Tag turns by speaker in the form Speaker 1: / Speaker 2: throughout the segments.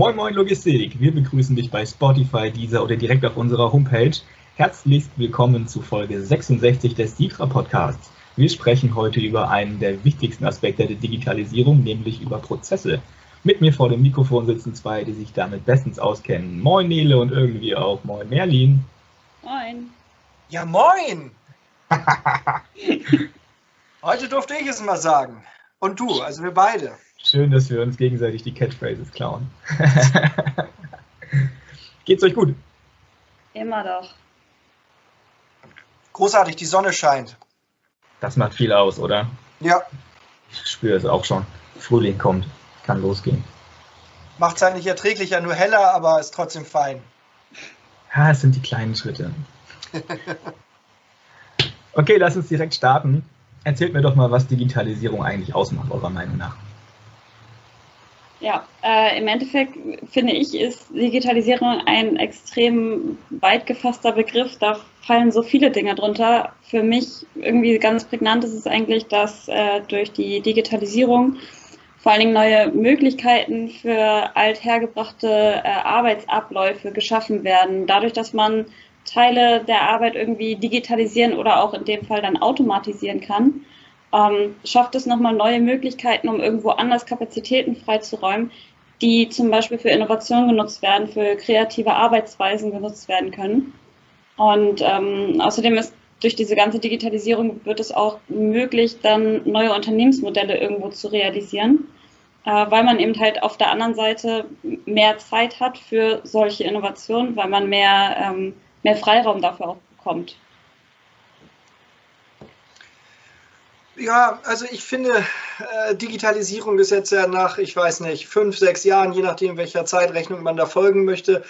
Speaker 1: Moin Moin Logistik, wir begrüßen dich bei Spotify, Deezer oder direkt auf unserer Homepage. Herzlichst willkommen zu Folge 66 des Sitra Podcasts. Wir sprechen heute über einen der wichtigsten Aspekte der Digitalisierung, nämlich über Prozesse. Mit mir vor dem Mikrofon sitzen zwei, die sich damit bestens auskennen. Moin Nele und irgendwie auch Moin Merlin.
Speaker 2: Moin.
Speaker 3: Ja, moin! Heute durfte ich es mal sagen. Und du, also wir beide.
Speaker 1: Schön, dass wir uns gegenseitig die Catchphrases klauen. Geht's euch gut?
Speaker 2: Immer doch.
Speaker 3: Großartig, die Sonne scheint.
Speaker 1: Das macht viel aus, oder?
Speaker 3: Ja.
Speaker 1: Ich spüre es auch schon. Frühling kommt, kann losgehen.
Speaker 3: Macht es eigentlich erträglicher, nur heller, aber ist trotzdem fein.
Speaker 1: Ja, es sind die kleinen Schritte. okay, lass uns direkt starten. Erzählt mir doch mal, was Digitalisierung eigentlich ausmacht, eurer Meinung nach.
Speaker 2: Ja, äh, im Endeffekt finde ich, ist Digitalisierung ein extrem weit gefasster Begriff. Da fallen so viele Dinge drunter. Für mich irgendwie ganz prägnant ist es eigentlich, dass äh, durch die Digitalisierung vor allen Dingen neue Möglichkeiten für althergebrachte äh, Arbeitsabläufe geschaffen werden. Dadurch, dass man Teile der Arbeit irgendwie digitalisieren oder auch in dem Fall dann automatisieren kann, ähm, schafft es nochmal neue Möglichkeiten, um irgendwo anders Kapazitäten freizuräumen, die zum Beispiel für Innovation genutzt werden, für kreative Arbeitsweisen genutzt werden können. Und ähm, außerdem ist durch diese ganze Digitalisierung wird es auch möglich, dann neue Unternehmensmodelle irgendwo zu realisieren, äh, weil man eben halt auf der anderen Seite mehr Zeit hat für solche Innovationen, weil man mehr, ähm, mehr Freiraum dafür auch bekommt.
Speaker 3: Ja, also ich finde, äh, Digitalisierung ist jetzt ja nach, ich weiß nicht, fünf, sechs Jahren, je nachdem, welcher Zeitrechnung man da folgen möchte,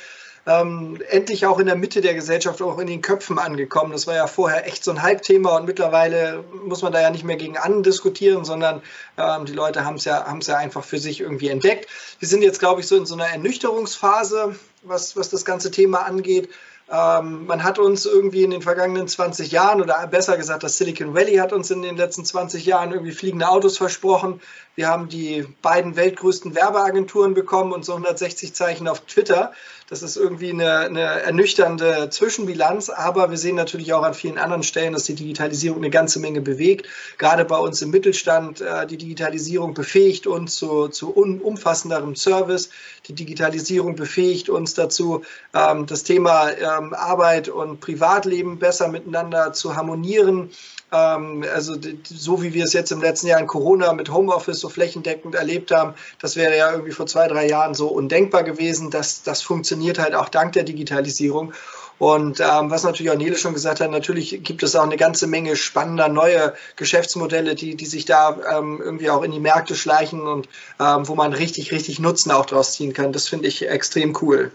Speaker 3: ähm, endlich auch in der Mitte der Gesellschaft, auch in den Köpfen angekommen. Das war ja vorher echt so ein Halbthema und mittlerweile muss man da ja nicht mehr gegen andiskutieren, sondern ähm, die Leute haben es ja, ja einfach für sich irgendwie entdeckt. Wir sind jetzt, glaube ich, so in so einer Ernüchterungsphase, was, was das ganze Thema angeht. Ähm, man hat uns irgendwie in den vergangenen 20 Jahren, oder besser gesagt, das Silicon Valley hat uns in den letzten 20 Jahren irgendwie fliegende Autos versprochen. Wir haben die beiden weltgrößten Werbeagenturen bekommen und so 160 Zeichen auf Twitter. Das ist irgendwie eine, eine, ernüchternde Zwischenbilanz, aber wir sehen natürlich auch an vielen anderen Stellen, dass die Digitalisierung eine ganze Menge bewegt. Gerade bei uns im Mittelstand, äh, die Digitalisierung befähigt uns zu, zu umfassenderem Service. Die Digitalisierung befähigt uns dazu, ähm, das Thema ähm, Arbeit und Privatleben besser miteinander zu harmonieren. Ähm, also so wie wir es jetzt im letzten Jahr in Corona mit Homeoffice so flächendeckend erlebt haben, das wäre ja irgendwie vor zwei, drei Jahren so undenkbar gewesen. Das, das funktioniert halt auch dank der Digitalisierung. Und ähm, was natürlich auch Nele schon gesagt hat, natürlich gibt es auch eine ganze Menge spannender neue Geschäftsmodelle, die, die sich da ähm, irgendwie auch in die Märkte schleichen und ähm, wo man richtig, richtig Nutzen auch draus ziehen kann. Das finde ich extrem cool.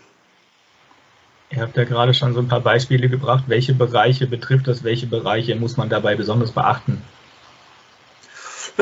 Speaker 1: Ihr habt ja gerade schon so ein paar Beispiele gebracht. Welche Bereiche betrifft das? Welche Bereiche muss man dabei besonders beachten?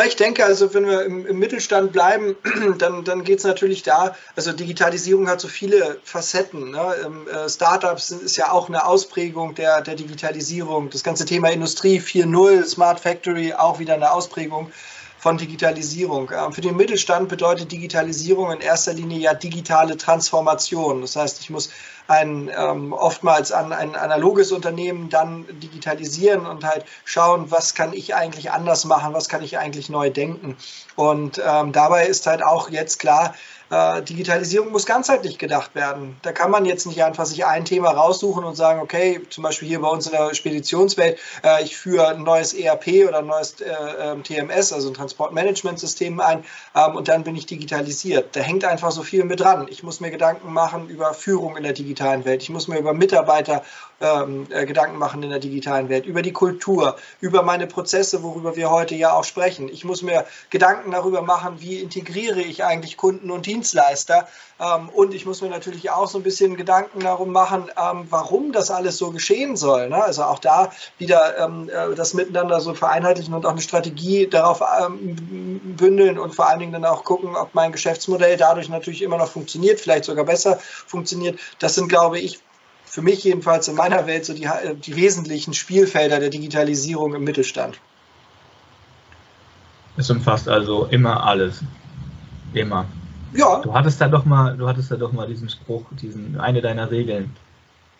Speaker 3: ich denke, also wenn wir im, im Mittelstand bleiben, dann, dann geht es natürlich da, also Digitalisierung hat so viele Facetten. Ne? Ähm, äh, Startups ist ja auch eine Ausprägung der, der Digitalisierung. Das ganze Thema Industrie 4.0, Smart Factory, auch wieder eine Ausprägung von Digitalisierung. Ähm, für den Mittelstand bedeutet Digitalisierung in erster Linie ja digitale Transformation. Das heißt, ich muss ein ähm, oftmals an ein analoges Unternehmen dann digitalisieren und halt schauen, was kann ich eigentlich anders machen, was kann ich eigentlich neu denken. Und ähm, dabei ist halt auch jetzt klar, äh, Digitalisierung muss ganzheitlich gedacht werden. Da kann man jetzt nicht einfach sich ein Thema raussuchen und sagen, okay, zum Beispiel hier bei uns in der Speditionswelt, äh, ich führe ein neues ERP oder ein neues äh, ähm, TMS, also ein Transportmanagementsystem ein ähm, und dann bin ich digitalisiert. Da hängt einfach so viel mit dran. Ich muss mir Gedanken machen über Führung in der digitalen Welt. Ich muss mir über Mitarbeiter ähm, äh, Gedanken machen in der digitalen Welt, über die Kultur, über meine Prozesse, worüber wir heute ja auch sprechen. Ich muss mir Gedanken darüber machen, wie integriere ich eigentlich Kunden und Dienstleister. Ähm, und ich muss mir natürlich auch so ein bisschen Gedanken darum machen, ähm, warum das alles so geschehen soll. Ne? Also auch da wieder ähm, äh, das miteinander so vereinheitlichen und auch eine Strategie darauf bündeln und vor allen Dingen dann auch gucken, ob mein Geschäftsmodell dadurch natürlich immer noch funktioniert, vielleicht sogar besser funktioniert. Das sind, glaube ich, für mich jedenfalls in meiner Welt so die, die wesentlichen Spielfelder der Digitalisierung im Mittelstand.
Speaker 1: Es umfasst also immer alles. Immer. Ja. Du hattest da doch mal, du hattest da doch mal diesen Spruch, diesen eine deiner Regeln.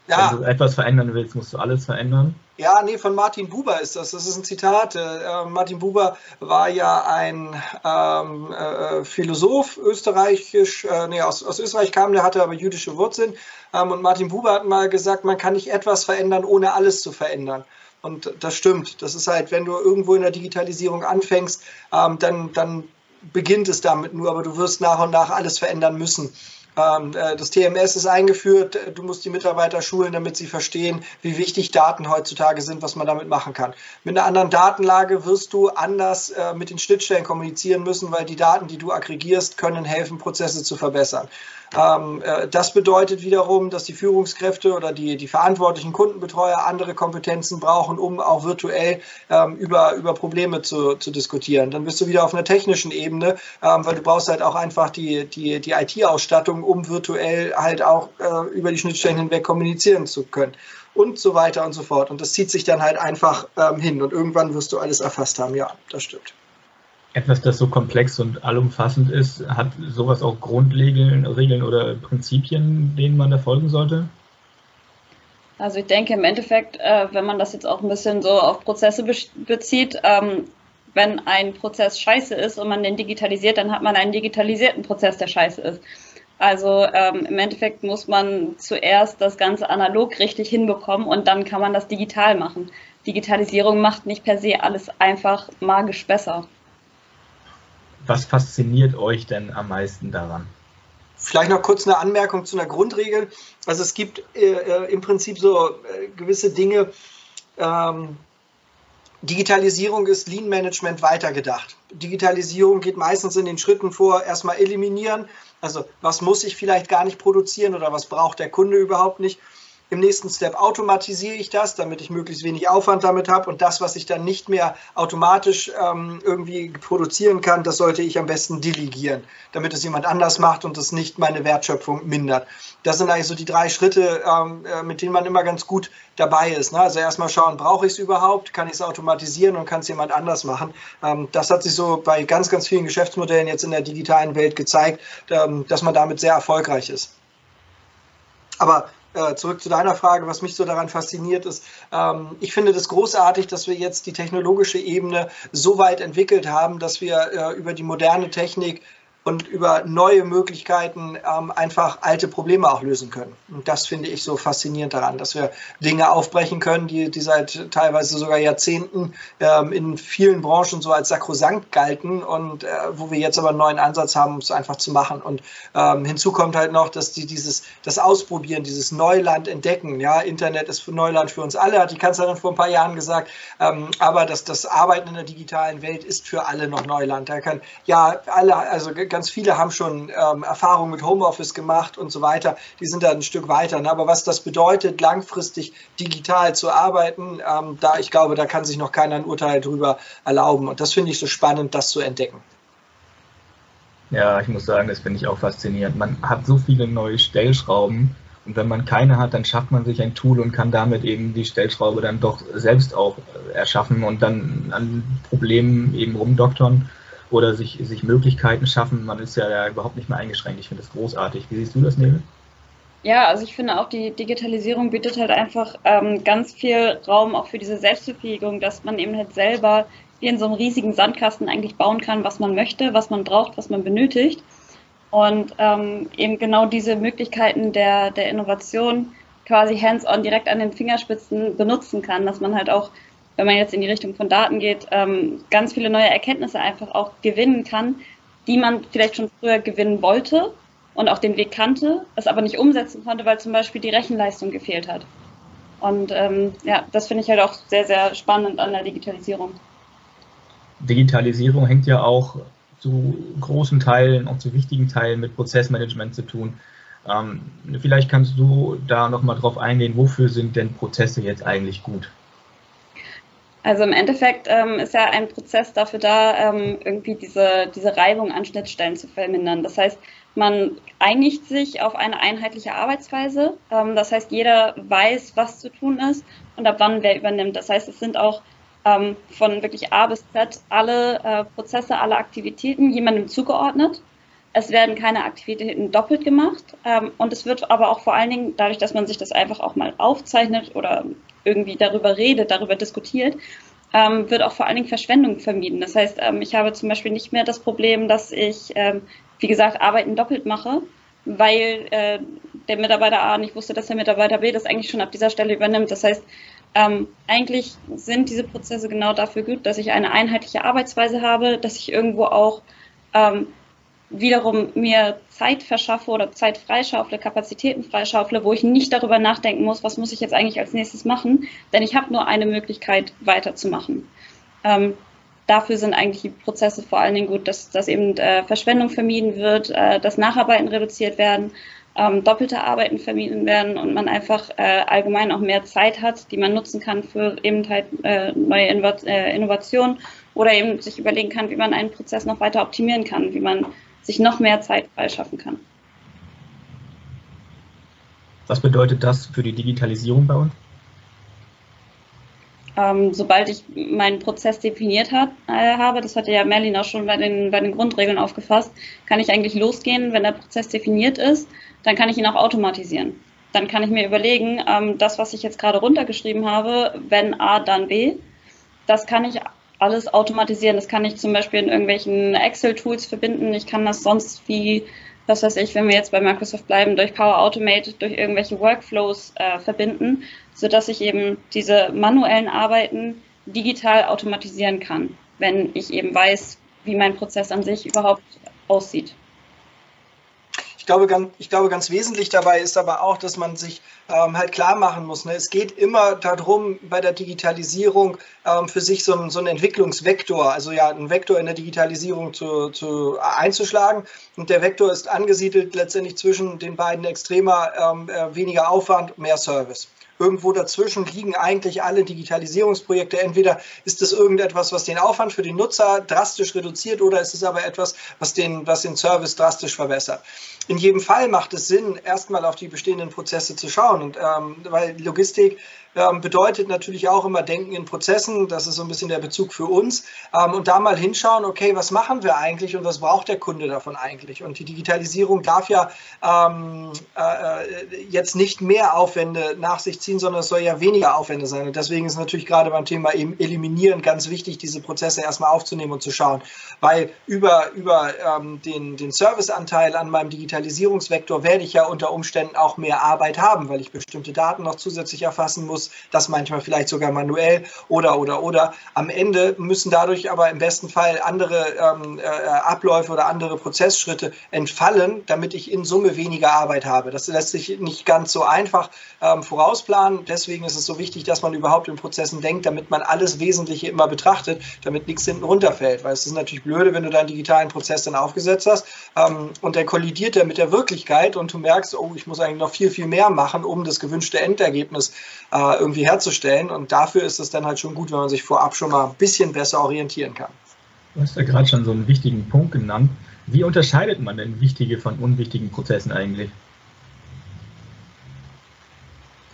Speaker 1: Ja. Wenn du etwas verändern willst, musst du alles verändern.
Speaker 3: Ja, nee, von Martin Buber ist das. Das ist ein Zitat. Äh, Martin Buber war ja ein ähm, äh, Philosoph, österreichisch, äh, nee, aus, aus Österreich kam, der hatte aber jüdische Wurzeln. Ähm, und Martin Buber hat mal gesagt, man kann nicht etwas verändern, ohne alles zu verändern. Und das stimmt. Das ist halt, wenn du irgendwo in der Digitalisierung anfängst, ähm, dann, dann beginnt es damit nur, aber du wirst nach und nach alles verändern müssen. Ähm, äh, das TMS ist eingeführt. Du musst die Mitarbeiter schulen, damit sie verstehen, wie wichtig Daten heutzutage sind, was man damit machen kann. Mit einer anderen Datenlage wirst du anders äh, mit den Schnittstellen kommunizieren müssen, weil die Daten, die du aggregierst, können helfen, Prozesse zu verbessern. Ähm, äh, das bedeutet wiederum, dass die Führungskräfte oder die, die verantwortlichen Kundenbetreuer andere Kompetenzen brauchen, um auch virtuell ähm, über, über Probleme zu, zu diskutieren. Dann bist du wieder auf einer technischen Ebene, ähm, weil du brauchst halt auch einfach die, die, die IT-Ausstattung, um virtuell halt auch äh, über die Schnittstellen hinweg kommunizieren zu können und so weiter und so fort. Und das zieht sich dann halt einfach ähm, hin und irgendwann wirst du alles erfasst haben. Ja, das stimmt
Speaker 1: etwas, das so komplex und allumfassend ist, hat sowas auch Grundregeln Regeln oder Prinzipien, denen man da folgen sollte?
Speaker 2: Also ich denke im Endeffekt, äh, wenn man das jetzt auch ein bisschen so auf Prozesse bezieht, ähm, wenn ein Prozess scheiße ist und man den digitalisiert, dann hat man einen digitalisierten Prozess, der scheiße ist. Also ähm, im Endeffekt muss man zuerst das Ganze analog richtig hinbekommen und dann kann man das digital machen. Digitalisierung macht nicht per se alles einfach magisch besser
Speaker 1: was fasziniert euch denn am meisten daran?
Speaker 3: Vielleicht noch kurz eine Anmerkung zu einer Grundregel. Also es gibt äh, äh im Prinzip so äh, gewisse Dinge. Ähm, Digitalisierung ist Lean Management weitergedacht. Digitalisierung geht meistens in den Schritten vor, erstmal eliminieren. Also was muss ich vielleicht gar nicht produzieren oder was braucht der Kunde überhaupt nicht. Im nächsten Step automatisiere ich das, damit ich möglichst wenig Aufwand damit habe. Und das, was ich dann nicht mehr automatisch ähm, irgendwie produzieren kann, das sollte ich am besten delegieren, damit es jemand anders macht und es nicht meine Wertschöpfung mindert. Das sind eigentlich so die drei Schritte, ähm, äh, mit denen man immer ganz gut dabei ist. Ne? Also erstmal schauen, brauche ich es überhaupt? Kann ich es automatisieren und kann es jemand anders machen? Ähm, das hat sich so bei ganz, ganz vielen Geschäftsmodellen jetzt in der digitalen Welt gezeigt, ähm, dass man damit sehr erfolgreich ist. Aber äh, zurück zu deiner Frage, was mich so daran fasziniert ist. Ähm, ich finde das großartig, dass wir jetzt die technologische Ebene so weit entwickelt haben, dass wir äh, über die moderne Technik und über neue Möglichkeiten ähm, einfach alte Probleme auch lösen können. Und das finde ich so faszinierend daran, dass wir Dinge aufbrechen können, die, die seit teilweise sogar Jahrzehnten ähm, in vielen Branchen so als sakrosankt galten und äh, wo wir jetzt aber einen neuen Ansatz haben, um es einfach zu machen. Und ähm, hinzu kommt halt noch, dass die dieses, das Ausprobieren, dieses Neuland entdecken, ja, Internet ist Neuland für uns alle, hat die Kanzlerin vor ein paar Jahren gesagt, ähm, aber dass das Arbeiten in der digitalen Welt ist für alle noch Neuland. Da kann ja alle, also ganz viele haben schon ähm, Erfahrungen mit Homeoffice gemacht und so weiter. Die sind da ein Stück weiter. Ne? Aber was das bedeutet, langfristig digital zu arbeiten, ähm, da ich glaube, da kann sich noch keiner ein Urteil drüber erlauben. Und das finde ich so spannend, das zu entdecken.
Speaker 1: Ja, ich muss sagen, das finde ich auch faszinierend. Man hat so viele neue Stellschrauben und wenn man keine hat, dann schafft man sich ein Tool und kann damit eben die Stellschraube dann doch selbst auch erschaffen und dann an Problemen eben rumdoktern oder sich, sich Möglichkeiten schaffen. Man ist ja, ja überhaupt nicht mehr eingeschränkt. Ich finde das großartig. Wie siehst du das, Nebel?
Speaker 2: Ja, also ich finde auch, die Digitalisierung bietet halt einfach ähm, ganz viel Raum auch für diese Selbstbefähigung, dass man eben halt selber wie in so einem riesigen Sandkasten eigentlich bauen kann, was man möchte, was man braucht, was man benötigt. Und ähm, eben genau diese Möglichkeiten der, der Innovation quasi hands-on direkt an den Fingerspitzen benutzen kann, dass man halt auch wenn man jetzt in die Richtung von Daten geht, ähm, ganz viele neue Erkenntnisse einfach auch gewinnen kann, die man vielleicht schon früher gewinnen wollte und auch den Weg kannte, es aber nicht umsetzen konnte, weil zum Beispiel die Rechenleistung gefehlt hat. Und ähm, ja, das finde ich halt auch sehr, sehr spannend an der Digitalisierung.
Speaker 1: Digitalisierung hängt ja auch zu großen Teilen, auch zu wichtigen Teilen mit Prozessmanagement zu tun. Ähm, vielleicht kannst du da nochmal drauf eingehen, wofür sind denn Prozesse jetzt eigentlich gut?
Speaker 2: Also im Endeffekt ähm, ist ja ein Prozess dafür da, ähm, irgendwie diese, diese Reibung an Schnittstellen zu vermindern. Das heißt, man einigt sich auf eine einheitliche Arbeitsweise. Ähm, das heißt, jeder weiß, was zu tun ist und ab wann wer übernimmt. Das heißt, es sind auch ähm, von wirklich A bis Z alle äh, Prozesse, alle Aktivitäten jemandem zugeordnet. Es werden keine Aktivitäten doppelt gemacht ähm, und es wird aber auch vor allen Dingen, dadurch, dass man sich das einfach auch mal aufzeichnet oder irgendwie darüber redet, darüber diskutiert, ähm, wird auch vor allen Dingen Verschwendung vermieden. Das heißt, ähm, ich habe zum Beispiel nicht mehr das Problem, dass ich, ähm, wie gesagt, Arbeiten doppelt mache, weil äh, der Mitarbeiter A nicht wusste, dass der Mitarbeiter B das eigentlich schon ab dieser Stelle übernimmt. Das heißt, ähm, eigentlich sind diese Prozesse genau dafür gut, dass ich eine einheitliche Arbeitsweise habe, dass ich irgendwo auch ähm, wiederum mir Zeit verschaffe oder Zeit freischaufle, Kapazitäten freischaufle, wo ich nicht darüber nachdenken muss, was muss ich jetzt eigentlich als nächstes machen, denn ich habe nur eine Möglichkeit weiterzumachen. Ähm, dafür sind eigentlich die Prozesse vor allen Dingen gut, dass, dass eben äh, Verschwendung vermieden wird, äh, dass Nacharbeiten reduziert werden, ähm, doppelte Arbeiten vermieden werden und man einfach äh, allgemein auch mehr Zeit hat, die man nutzen kann für eben halt äh, neue äh, Innovationen oder eben sich überlegen kann, wie man einen Prozess noch weiter optimieren kann, wie man sich noch mehr Zeit freischaffen kann.
Speaker 1: Was bedeutet das für die Digitalisierung bei uns?
Speaker 2: Ähm, sobald ich meinen Prozess definiert hat, äh, habe, das hatte ja Merlin auch schon bei den, bei den Grundregeln aufgefasst, kann ich eigentlich losgehen, wenn der Prozess definiert ist, dann kann ich ihn auch automatisieren. Dann kann ich mir überlegen, ähm, das, was ich jetzt gerade runtergeschrieben habe, wenn A, dann B, das kann ich alles automatisieren. Das kann ich zum Beispiel in irgendwelchen Excel-Tools verbinden. Ich kann das sonst wie, was weiß ich, wenn wir jetzt bei Microsoft bleiben, durch Power Automate, durch irgendwelche Workflows äh, verbinden, sodass ich eben diese manuellen Arbeiten digital automatisieren kann, wenn ich eben weiß, wie mein Prozess an sich überhaupt aussieht.
Speaker 3: Ich glaube, ganz, ich glaube, ganz wesentlich dabei ist aber auch, dass man sich ähm, halt klar machen muss. Ne? Es geht immer darum, bei der Digitalisierung ähm, für sich so, so einen Entwicklungsvektor, also ja, einen Vektor in der Digitalisierung zu, zu einzuschlagen. Und der Vektor ist angesiedelt letztendlich zwischen den beiden Extremer ähm, äh, weniger Aufwand, mehr Service irgendwo dazwischen liegen eigentlich alle Digitalisierungsprojekte. Entweder ist es irgendetwas, was den Aufwand für den Nutzer drastisch reduziert oder ist es aber etwas, was den, was den Service drastisch verbessert. In jedem Fall macht es Sinn, erstmal auf die bestehenden Prozesse zu schauen. Und ähm, weil Logistik ähm, bedeutet natürlich auch immer Denken in Prozessen. Das ist so ein bisschen der Bezug für uns. Ähm, und da mal hinschauen, okay, was machen wir eigentlich und was braucht der Kunde davon eigentlich? Und die Digitalisierung darf ja ähm, äh, jetzt nicht mehr Aufwände nach sich ziehen, sondern es soll ja weniger Aufwände sein. Und deswegen ist natürlich gerade beim Thema Eliminieren ganz wichtig, diese Prozesse erstmal aufzunehmen und zu schauen. Weil über, über ähm, den, den Serviceanteil an meinem Digitalisierungsvektor werde ich ja unter Umständen auch mehr Arbeit haben, weil ich bestimmte Daten noch zusätzlich erfassen muss muss, das manchmal vielleicht sogar manuell oder, oder, oder. Am Ende müssen dadurch aber im besten Fall andere ähm, äh, Abläufe oder andere Prozessschritte entfallen, damit ich in Summe weniger Arbeit habe. Das lässt sich nicht ganz so einfach ähm, vorausplanen. Deswegen ist es so wichtig, dass man überhaupt in Prozessen denkt, damit man alles Wesentliche immer betrachtet, damit nichts hinten runterfällt. Weil es ist natürlich blöde, wenn du deinen digitalen Prozess dann aufgesetzt hast ähm, und der kollidiert ja mit der Wirklichkeit und du merkst, oh, ich muss eigentlich noch viel, viel mehr machen, um das gewünschte Endergebnis äh, irgendwie herzustellen. Und dafür ist es dann halt schon gut, wenn man sich vorab schon mal ein bisschen besser orientieren kann.
Speaker 1: Du hast ja gerade schon so einen wichtigen Punkt genannt. Wie unterscheidet man denn wichtige von unwichtigen Prozessen eigentlich?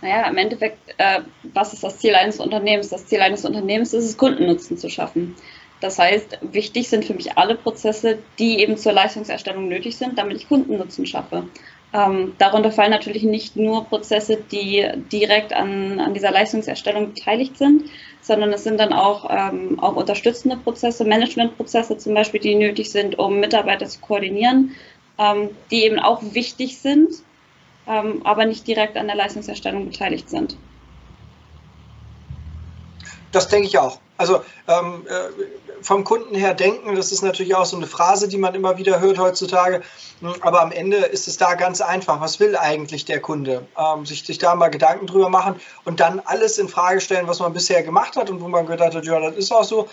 Speaker 2: Naja, im Endeffekt, äh, was ist das Ziel eines Unternehmens? Das Ziel eines Unternehmens ist es, Kundennutzen zu schaffen. Das heißt, wichtig sind für mich alle Prozesse, die eben zur Leistungserstellung nötig sind, damit ich Kundennutzen schaffe. Ähm, darunter fallen natürlich nicht nur Prozesse, die direkt an, an dieser Leistungserstellung beteiligt sind, sondern es sind dann auch, ähm, auch unterstützende Prozesse, Managementprozesse zum Beispiel, die nötig sind, um Mitarbeiter zu koordinieren, ähm, die eben auch wichtig sind, ähm, aber nicht direkt an der Leistungserstellung beteiligt sind.
Speaker 3: Das denke ich auch. Also ähm, äh, vom Kunden her denken, das ist natürlich auch so eine Phrase, die man immer wieder hört heutzutage. Hm, aber am Ende ist es da ganz einfach. Was will eigentlich der Kunde? Ähm, sich, sich da mal Gedanken drüber machen und dann alles in Frage stellen, was man bisher gemacht hat und wo man gedacht hat, ja, das ist auch so.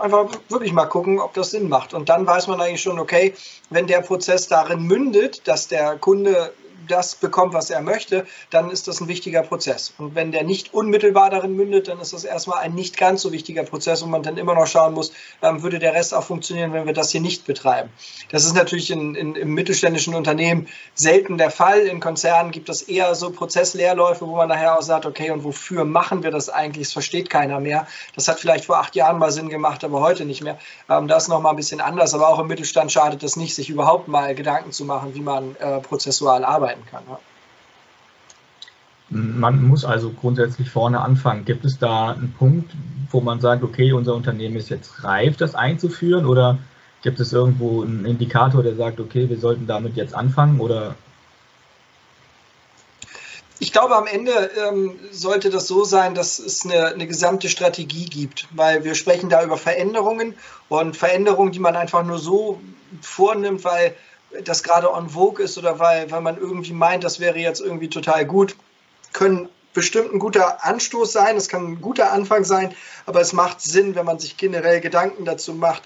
Speaker 3: Einfach wirklich mal gucken, ob das Sinn macht. Und dann weiß man eigentlich schon, okay, wenn der Prozess darin mündet, dass der Kunde das bekommt, was er möchte, dann ist das ein wichtiger Prozess. Und wenn der nicht unmittelbar darin mündet, dann ist das erstmal ein nicht ganz so wichtiger Prozess und man dann immer noch schauen muss, ähm, würde der Rest auch funktionieren, wenn wir das hier nicht betreiben. Das ist natürlich in, in, im mittelständischen Unternehmen selten der Fall. In Konzernen gibt es eher so Prozessleerläufe, wo man nachher auch sagt, okay, und wofür machen wir das eigentlich? Das versteht keiner mehr. Das hat vielleicht vor acht Jahren mal Sinn gemacht, aber heute nicht mehr. Ähm, das ist nochmal ein bisschen anders, aber auch im Mittelstand schadet es nicht, sich überhaupt mal Gedanken zu machen, wie man äh, prozessual arbeiten kann. Ja.
Speaker 1: Man muss also grundsätzlich vorne anfangen. Gibt es da einen Punkt, wo man sagt, okay, unser Unternehmen ist jetzt reif, das einzuführen? Oder gibt es irgendwo einen Indikator, der sagt, okay, wir sollten damit jetzt anfangen? Oder
Speaker 3: ich glaube, am Ende ähm, sollte das so sein, dass es eine, eine, gesamte Strategie gibt, weil wir sprechen da über Veränderungen und Veränderungen, die man einfach nur so vornimmt, weil das gerade on vogue ist oder weil, weil man irgendwie meint, das wäre jetzt irgendwie total gut, können bestimmt ein guter Anstoß sein, es kann ein guter Anfang sein, aber es macht Sinn, wenn man sich generell Gedanken dazu macht,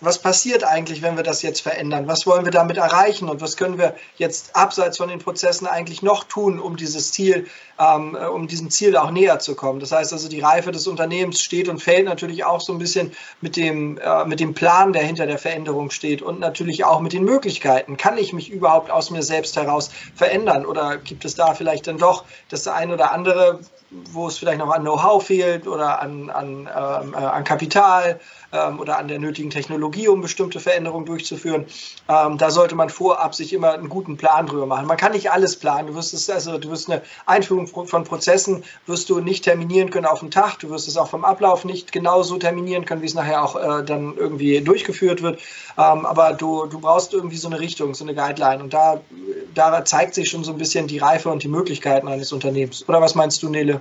Speaker 3: was passiert eigentlich, wenn wir das jetzt verändern? Was wollen wir damit erreichen und was können wir jetzt abseits von den Prozessen eigentlich noch tun, um dieses Ziel, ähm, äh, um diesem Ziel auch näher zu kommen? Das heißt also, die Reife des Unternehmens steht und fällt natürlich auch so ein bisschen mit dem, äh, mit dem Plan, der hinter der Veränderung steht und natürlich auch mit den Möglichkeiten. Kann ich mich überhaupt aus mir selbst heraus verändern oder gibt es da vielleicht dann doch das eine oder andere, wo es vielleicht noch an Know-how fehlt oder an, an, ähm, äh, an Kapital ähm, oder an der nötigen Technologie, um bestimmte Veränderungen durchzuführen. Ähm, da sollte man vorab sich immer einen guten Plan drüber machen. Man kann nicht alles planen. Du wirst es, also du wirst eine Einführung von Prozessen wirst du nicht terminieren können auf den Tag. Du wirst es auch vom Ablauf nicht genauso terminieren können, wie es nachher auch äh, dann irgendwie durchgeführt wird. Ähm, aber du, du brauchst irgendwie so eine Richtung, so eine Guideline. Und da, da zeigt sich schon so ein bisschen die Reife und die Möglichkeiten eines Unternehmens. Oder was meinst du, Nele?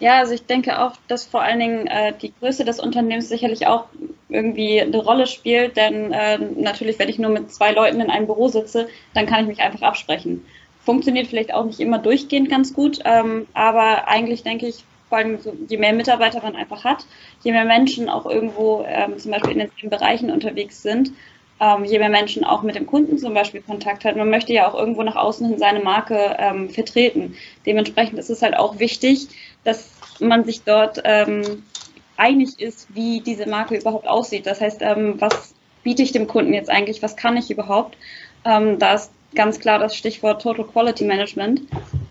Speaker 2: Ja, also ich denke auch, dass vor allen Dingen äh, die Größe des Unternehmens sicherlich auch irgendwie eine Rolle spielt, denn äh, natürlich, wenn ich nur mit zwei Leuten in einem Büro sitze, dann kann ich mich einfach absprechen. Funktioniert vielleicht auch nicht immer durchgehend ganz gut, ähm, aber eigentlich denke ich, vor allem so, je mehr Mitarbeiter man einfach hat, je mehr Menschen auch irgendwo ähm, zum Beispiel in den Bereichen unterwegs sind, ähm, je mehr Menschen auch mit dem Kunden zum Beispiel Kontakt hat. Man möchte ja auch irgendwo nach außen hin seine Marke ähm, vertreten. Dementsprechend ist es halt auch wichtig, dass man sich dort ähm, einig ist, wie diese Marke überhaupt aussieht. Das heißt, ähm, was biete ich dem Kunden jetzt eigentlich, was kann ich überhaupt? Ähm, da ist ganz klar das Stichwort Total Quality Management,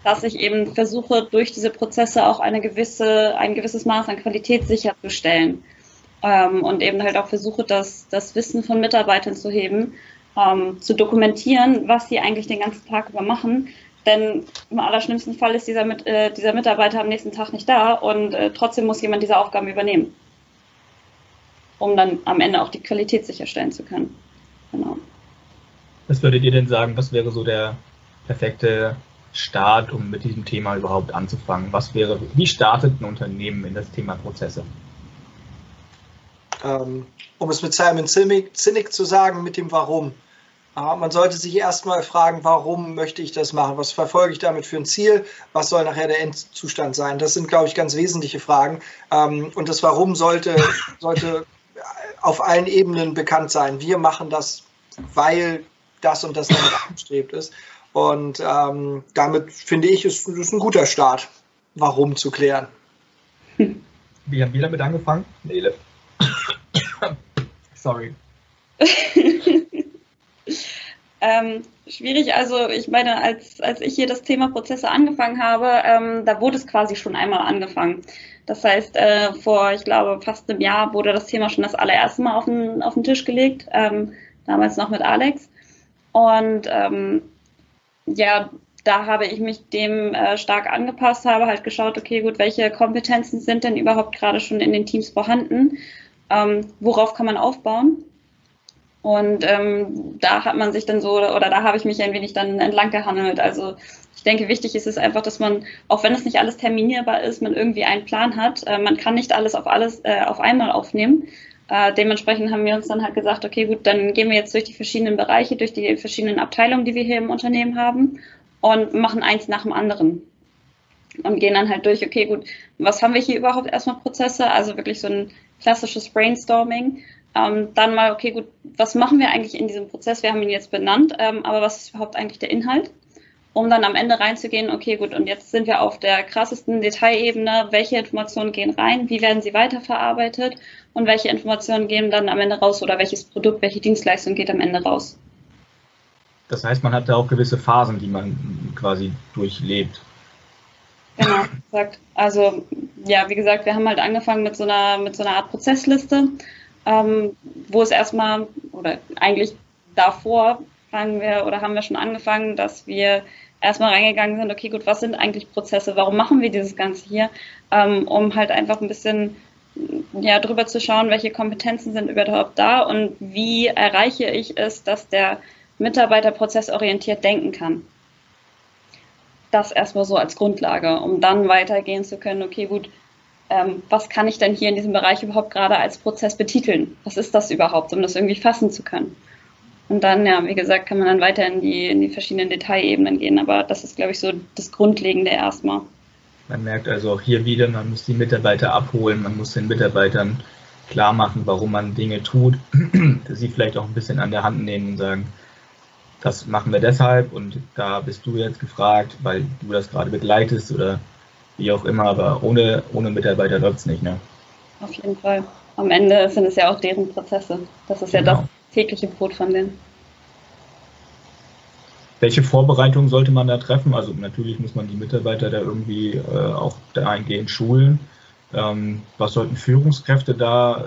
Speaker 2: dass ich eben versuche, durch diese Prozesse auch eine gewisse, ein gewisses Maß an Qualität sicherzustellen ähm, und eben halt auch versuche, das, das Wissen von Mitarbeitern zu heben, ähm, zu dokumentieren, was sie eigentlich den ganzen Tag über machen. Denn im allerschlimmsten Fall ist dieser, mit, äh, dieser Mitarbeiter am nächsten Tag nicht da und äh, trotzdem muss jemand diese Aufgaben übernehmen, um dann am Ende auch die Qualität sicherstellen zu können. Genau.
Speaker 1: Was würdet ihr denn sagen, was wäre so der perfekte Start, um mit diesem Thema überhaupt anzufangen? Was wäre, wie startet ein Unternehmen in das Thema Prozesse?
Speaker 3: Ähm, um es mit Simon Sinek zu sagen, mit dem Warum. Ja, man sollte sich erstmal fragen, warum möchte ich das machen? Was verfolge ich damit für ein Ziel? Was soll nachher der Endzustand sein? Das sind, glaube ich, ganz wesentliche Fragen. Ähm, und das Warum sollte, sollte auf allen Ebenen bekannt sein. Wir machen das, weil das und das damit angestrebt ist. Und ähm, damit finde ich, ist, ist ein guter Start, warum zu klären.
Speaker 1: Wie haben wir damit angefangen? Nele. Sorry.
Speaker 2: ähm, schwierig, also ich meine, als, als ich hier das Thema Prozesse angefangen habe, ähm, da wurde es quasi schon einmal angefangen. Das heißt, äh, vor, ich glaube, fast einem Jahr wurde das Thema schon das allererste Mal auf den, auf den Tisch gelegt, ähm, damals noch mit Alex. Und ähm, ja, da habe ich mich dem äh, stark angepasst, habe halt geschaut, okay, gut, welche Kompetenzen sind denn überhaupt gerade schon in den Teams vorhanden ähm, worauf kann man aufbauen? Und ähm, da hat man sich dann so, oder da habe ich mich ein wenig dann entlang gehandelt. Also ich denke, wichtig ist es einfach, dass man, auch wenn es nicht alles terminierbar ist, man irgendwie einen Plan hat. Äh, man kann nicht alles auf alles äh, auf einmal aufnehmen. Äh, dementsprechend haben wir uns dann halt gesagt, okay, gut, dann gehen wir jetzt durch die verschiedenen Bereiche, durch die verschiedenen Abteilungen, die wir hier im Unternehmen haben und machen eins nach dem anderen und gehen dann halt durch, okay, gut, was haben wir hier überhaupt erstmal Prozesse? Also wirklich so ein klassisches Brainstorming. Ähm, dann mal, okay, gut, was machen wir eigentlich in diesem Prozess? Wir haben ihn jetzt benannt, ähm, aber was ist überhaupt eigentlich der Inhalt? um dann am Ende reinzugehen, okay, gut, und jetzt sind wir auf der krassesten Detailebene, welche Informationen gehen rein, wie werden sie weiterverarbeitet und welche Informationen gehen dann am Ende raus oder welches Produkt, welche Dienstleistung geht am Ende raus.
Speaker 1: Das heißt, man hat da auch gewisse Phasen, die man quasi durchlebt.
Speaker 2: Genau, gesagt. Also ja, wie gesagt, wir haben halt angefangen mit so einer, mit so einer Art Prozessliste, ähm, wo es erstmal, oder eigentlich davor fangen wir oder haben wir schon angefangen, dass wir erstmal reingegangen sind, okay, gut, was sind eigentlich Prozesse, warum machen wir dieses Ganze hier, ähm, um halt einfach ein bisschen ja, drüber zu schauen, welche Kompetenzen sind überhaupt da und wie erreiche ich es, dass der Mitarbeiter prozessorientiert denken kann. Das erstmal so als Grundlage, um dann weitergehen zu können, okay, gut, ähm, was kann ich denn hier in diesem Bereich überhaupt gerade als Prozess betiteln? Was ist das überhaupt, um das irgendwie fassen zu können? Und dann, ja, wie gesagt, kann man dann weiter in die, in die verschiedenen Detailebenen gehen, aber das ist, glaube ich, so das Grundlegende erstmal.
Speaker 1: Man merkt also auch hier wieder, man muss die Mitarbeiter abholen, man muss den Mitarbeitern klar machen, warum man Dinge tut, sie vielleicht auch ein bisschen an der Hand nehmen und sagen, das machen wir deshalb und da bist du jetzt gefragt, weil du das gerade begleitest oder wie auch immer, aber ohne, ohne Mitarbeiter läuft es nicht. Ne?
Speaker 2: Auf jeden Fall. Am Ende sind es ja auch deren Prozesse. Das ist genau. ja das tägliche Brot von denen.
Speaker 1: Welche Vorbereitungen sollte man da treffen? Also natürlich muss man die Mitarbeiter da irgendwie äh, auch dahingehend schulen. Ähm, was sollten Führungskräfte da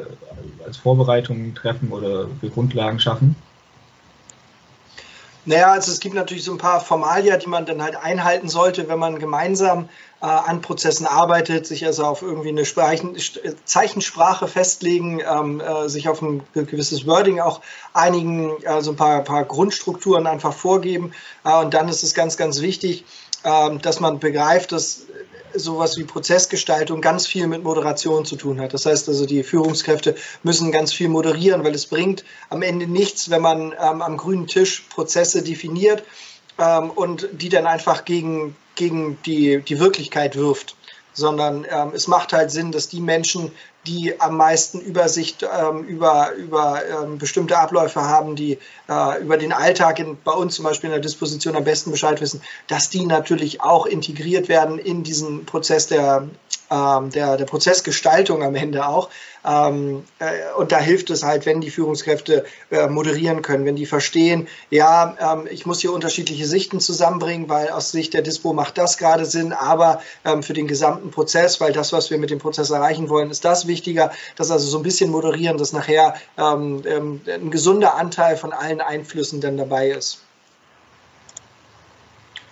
Speaker 1: als Vorbereitungen treffen oder für Grundlagen schaffen?
Speaker 3: Naja, also es gibt natürlich so ein paar Formalia, die man dann halt einhalten sollte, wenn man gemeinsam äh, an Prozessen arbeitet, sich also auf irgendwie eine Sprachen, Zeichensprache festlegen, ähm, äh, sich auf ein gewisses Wording auch einigen, also ein paar, paar Grundstrukturen einfach vorgeben. Äh, und dann ist es ganz, ganz wichtig, ähm, dass man begreift, dass sowas wie Prozessgestaltung ganz viel mit Moderation zu tun hat. Das heißt also, die Führungskräfte müssen ganz viel moderieren, weil es bringt am Ende nichts, wenn man ähm, am grünen Tisch Prozesse definiert ähm, und die dann einfach gegen, gegen die, die Wirklichkeit wirft sondern ähm, es macht halt Sinn, dass die Menschen, die am meisten Übersicht ähm, über, über ähm, bestimmte Abläufe haben, die äh, über den Alltag in, bei uns zum Beispiel in der Disposition am besten Bescheid wissen, dass die natürlich auch integriert werden in diesen Prozess der, ähm, der, der Prozessgestaltung am Ende auch. Ähm, äh, und da hilft es halt, wenn die Führungskräfte äh, moderieren können, wenn die verstehen, ja, ähm, ich muss hier unterschiedliche Sichten zusammenbringen, weil aus Sicht der Dispo macht das gerade Sinn, aber ähm, für den gesamten Prozess, weil das, was wir mit dem Prozess erreichen wollen, ist das wichtiger, dass also so ein bisschen moderieren, dass nachher ähm, ähm, ein gesunder Anteil von allen Einflüssen dann dabei ist.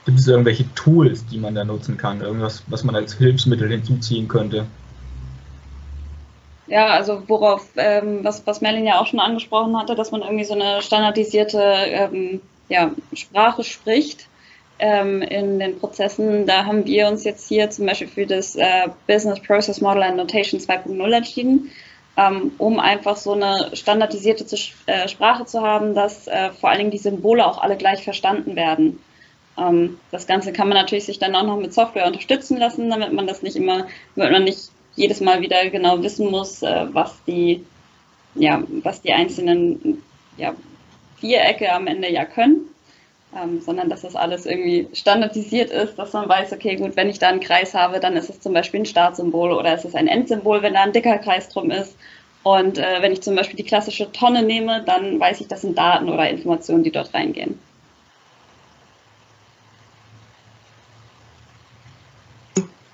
Speaker 1: Gibt es irgendwelche Tools, die man da nutzen kann? Irgendwas, was man als Hilfsmittel hinzuziehen könnte?
Speaker 2: Ja, also worauf, ähm, was, was Merlin ja auch schon angesprochen hatte, dass man irgendwie so eine standardisierte ähm, ja, Sprache spricht ähm, in den Prozessen. Da haben wir uns jetzt hier zum Beispiel für das äh, Business Process Model and Notation 2.0 entschieden, ähm, um einfach so eine standardisierte äh, Sprache zu haben, dass äh, vor allen Dingen die Symbole auch alle gleich verstanden werden. Ähm, das Ganze kann man natürlich sich dann auch noch mit Software unterstützen lassen, damit man das nicht immer, damit man nicht jedes Mal wieder genau wissen muss, äh, was die, ja, was die einzelnen ja, Vierecke am Ende ja können, ähm, sondern dass das alles irgendwie standardisiert ist, dass man weiß, okay, gut, wenn ich da einen Kreis habe, dann ist es zum Beispiel ein Startsymbol oder ist es ein Endsymbol, wenn da ein dicker Kreis drum ist. Und äh, wenn ich zum Beispiel die klassische Tonne nehme, dann weiß ich, das sind Daten oder Informationen, die dort reingehen.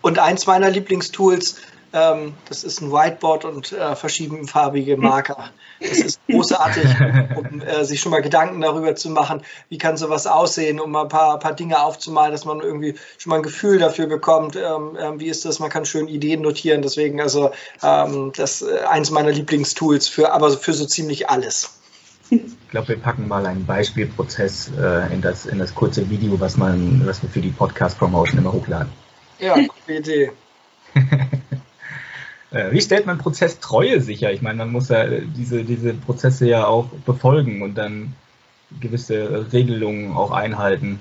Speaker 3: Und eins meiner Lieblingstools ähm, das ist ein Whiteboard und äh, verschiedenfarbige Marker. Das ist großartig, um äh, sich schon mal Gedanken darüber zu machen, wie kann sowas aussehen, um mal ein paar, paar Dinge aufzumalen, dass man irgendwie schon mal ein Gefühl dafür bekommt, ähm, äh, wie ist das, man kann schön Ideen notieren. Deswegen also ähm, das ist äh, eins meiner Lieblingstools für, aber für so ziemlich alles.
Speaker 1: Ich glaube, wir packen mal einen Beispielprozess äh, in, das, in das kurze Video, was, man, was wir für die Podcast-Promotion immer hochladen.
Speaker 3: Ja, gute Idee.
Speaker 1: Äh, wie stellt man Prozesstreue sicher? Ich meine, man muss ja diese, diese Prozesse ja auch befolgen und dann gewisse Regelungen auch einhalten.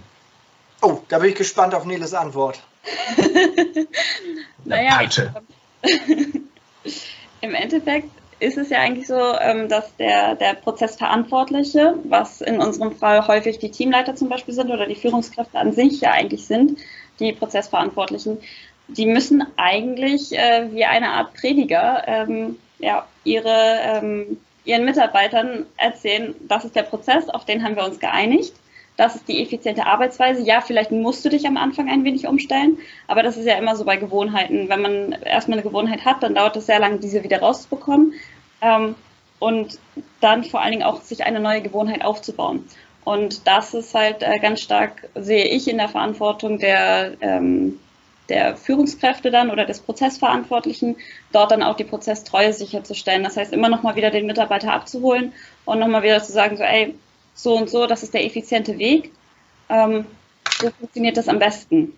Speaker 3: Oh, da bin ich gespannt auf Neles Antwort.
Speaker 2: naja, Peitsche. Im Endeffekt ist es ja eigentlich so, ähm, dass der, der Prozessverantwortliche, was in unserem Fall häufig die Teamleiter zum Beispiel sind oder die Führungskräfte an sich ja eigentlich sind, die Prozessverantwortlichen, die müssen eigentlich äh, wie eine Art Prediger ähm, ja, ihre, ähm, ihren Mitarbeitern erzählen, das ist der Prozess, auf den haben wir uns geeinigt. Das ist die effiziente Arbeitsweise. Ja, vielleicht musst du dich am Anfang ein wenig umstellen, aber das ist ja immer so bei Gewohnheiten. Wenn man erstmal eine Gewohnheit hat, dann dauert es sehr lange, diese wieder rauszubekommen. Ähm, und dann vor allen Dingen auch sich eine neue Gewohnheit aufzubauen. Und das ist halt äh, ganz stark, sehe ich, in der Verantwortung der, ähm, der Führungskräfte dann oder des Prozessverantwortlichen, dort dann auch die Prozesstreue sicherzustellen. Das heißt, immer nochmal wieder den Mitarbeiter abzuholen und nochmal wieder zu sagen, so, ey, so und so, das ist der effiziente Weg. Ähm, so funktioniert das am besten.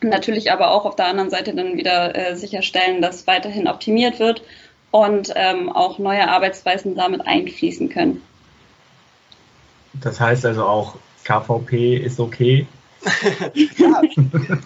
Speaker 2: Natürlich aber auch auf der anderen Seite dann wieder äh, sicherstellen, dass weiterhin optimiert wird und ähm, auch neue Arbeitsweisen damit einfließen können.
Speaker 1: Das heißt also auch, KVP ist okay,
Speaker 3: ja,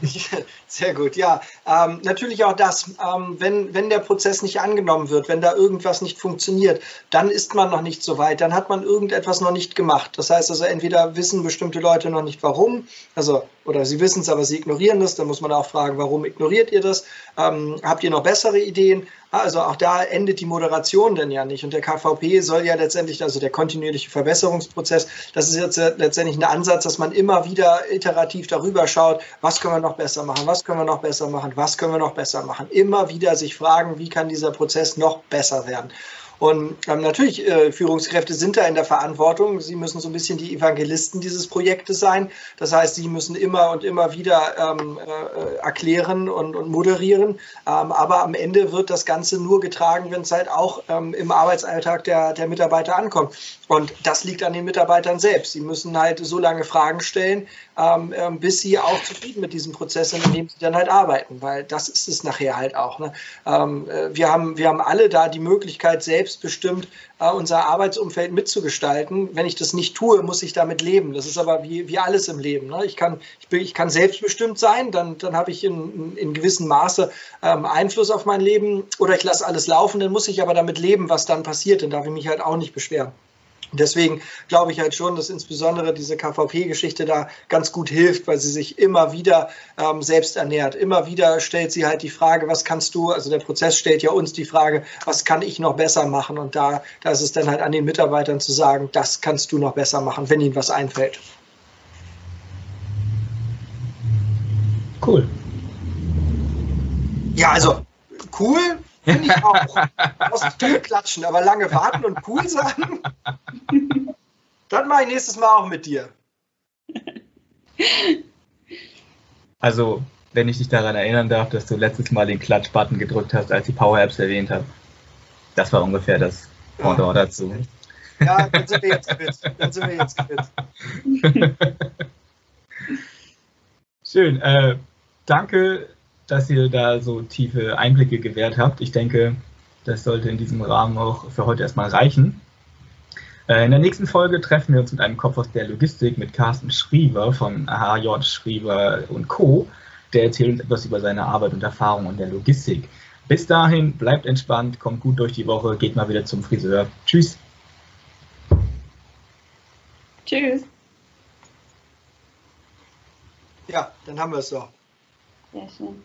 Speaker 3: sehr gut. Ja, ähm, natürlich auch das. Ähm, wenn, wenn der Prozess nicht angenommen wird, wenn da irgendwas nicht funktioniert, dann ist man noch nicht so weit, dann hat man irgendetwas noch nicht gemacht. Das heißt also, entweder wissen bestimmte Leute noch nicht warum, also oder sie wissen es, aber sie ignorieren das, dann muss man auch fragen, warum ignoriert ihr das? Ähm, habt ihr noch bessere Ideen? Also auch da endet die Moderation denn ja nicht. Und der KVP soll ja letztendlich, also der kontinuierliche Verbesserungsprozess, das ist jetzt letztendlich ein Ansatz, dass man immer wieder iterativ darüber schaut, was können wir noch besser machen, was können wir noch besser machen, was können wir noch besser machen. Immer wieder sich fragen, wie kann dieser Prozess noch besser werden. Und ähm, natürlich, äh, Führungskräfte sind da in der Verantwortung. Sie müssen so ein bisschen die Evangelisten dieses Projektes sein. Das heißt, sie müssen immer und immer wieder ähm, äh, erklären und, und moderieren. Ähm, aber am Ende wird das Ganze nur getragen, wenn es halt auch ähm, im Arbeitsalltag der, der Mitarbeiter ankommt. Und das liegt an den Mitarbeitern selbst. Sie müssen halt so lange Fragen stellen, ähm, ähm, bis sie auch zufrieden mit diesem Prozess sind, in dem sie dann halt arbeiten. Weil das ist es nachher halt auch. Ne? Äh, wir, haben, wir haben alle da die Möglichkeit, selbst selbstbestimmt äh, unser Arbeitsumfeld mitzugestalten. Wenn ich das nicht tue, muss ich damit leben. Das ist aber wie, wie alles im Leben. Ne? Ich, kann, ich, bin, ich kann selbstbestimmt sein, dann, dann habe ich in, in gewissem Maße ähm, Einfluss auf mein Leben oder ich lasse alles laufen, dann muss ich aber damit leben, was dann passiert. Dann darf ich mich halt auch nicht beschweren. Deswegen glaube ich halt schon, dass insbesondere diese KVP-Geschichte da ganz gut hilft, weil sie sich immer wieder ähm, selbst ernährt. Immer wieder stellt sie halt die Frage, was kannst du, also der Prozess stellt ja uns die Frage, was kann ich noch besser machen? Und da, da ist es dann halt an den Mitarbeitern zu sagen, das kannst du noch besser machen, wenn ihnen was einfällt.
Speaker 1: Cool.
Speaker 3: Ja, also cool Finde ich auch. Aus dem klatschen, aber lange warten und cool sagen. Das mache ich nächstes Mal auch mit dir.
Speaker 1: Also, wenn ich dich daran erinnern darf, dass du letztes Mal den Klatsch-Button gedrückt hast, als ich Power Apps erwähnt habe. Das war ungefähr das Pendant ja. dazu.
Speaker 3: Ja, dann sind wir jetzt quitt. Dann sind wir jetzt quitt.
Speaker 1: Schön. Äh, danke dass ihr da so tiefe Einblicke gewährt habt. Ich denke, das sollte in diesem Rahmen auch für heute erstmal reichen. Äh, in der nächsten Folge treffen wir uns mit einem Kopf aus der Logistik mit Carsten Schriever von HJ Schriever und Co. Der erzählt uns etwas über seine Arbeit und Erfahrungen in der Logistik. Bis dahin, bleibt entspannt, kommt gut durch die Woche, geht mal wieder zum Friseur. Tschüss.
Speaker 2: Tschüss.
Speaker 3: Ja, dann haben wir es doch.
Speaker 2: Sehr schön.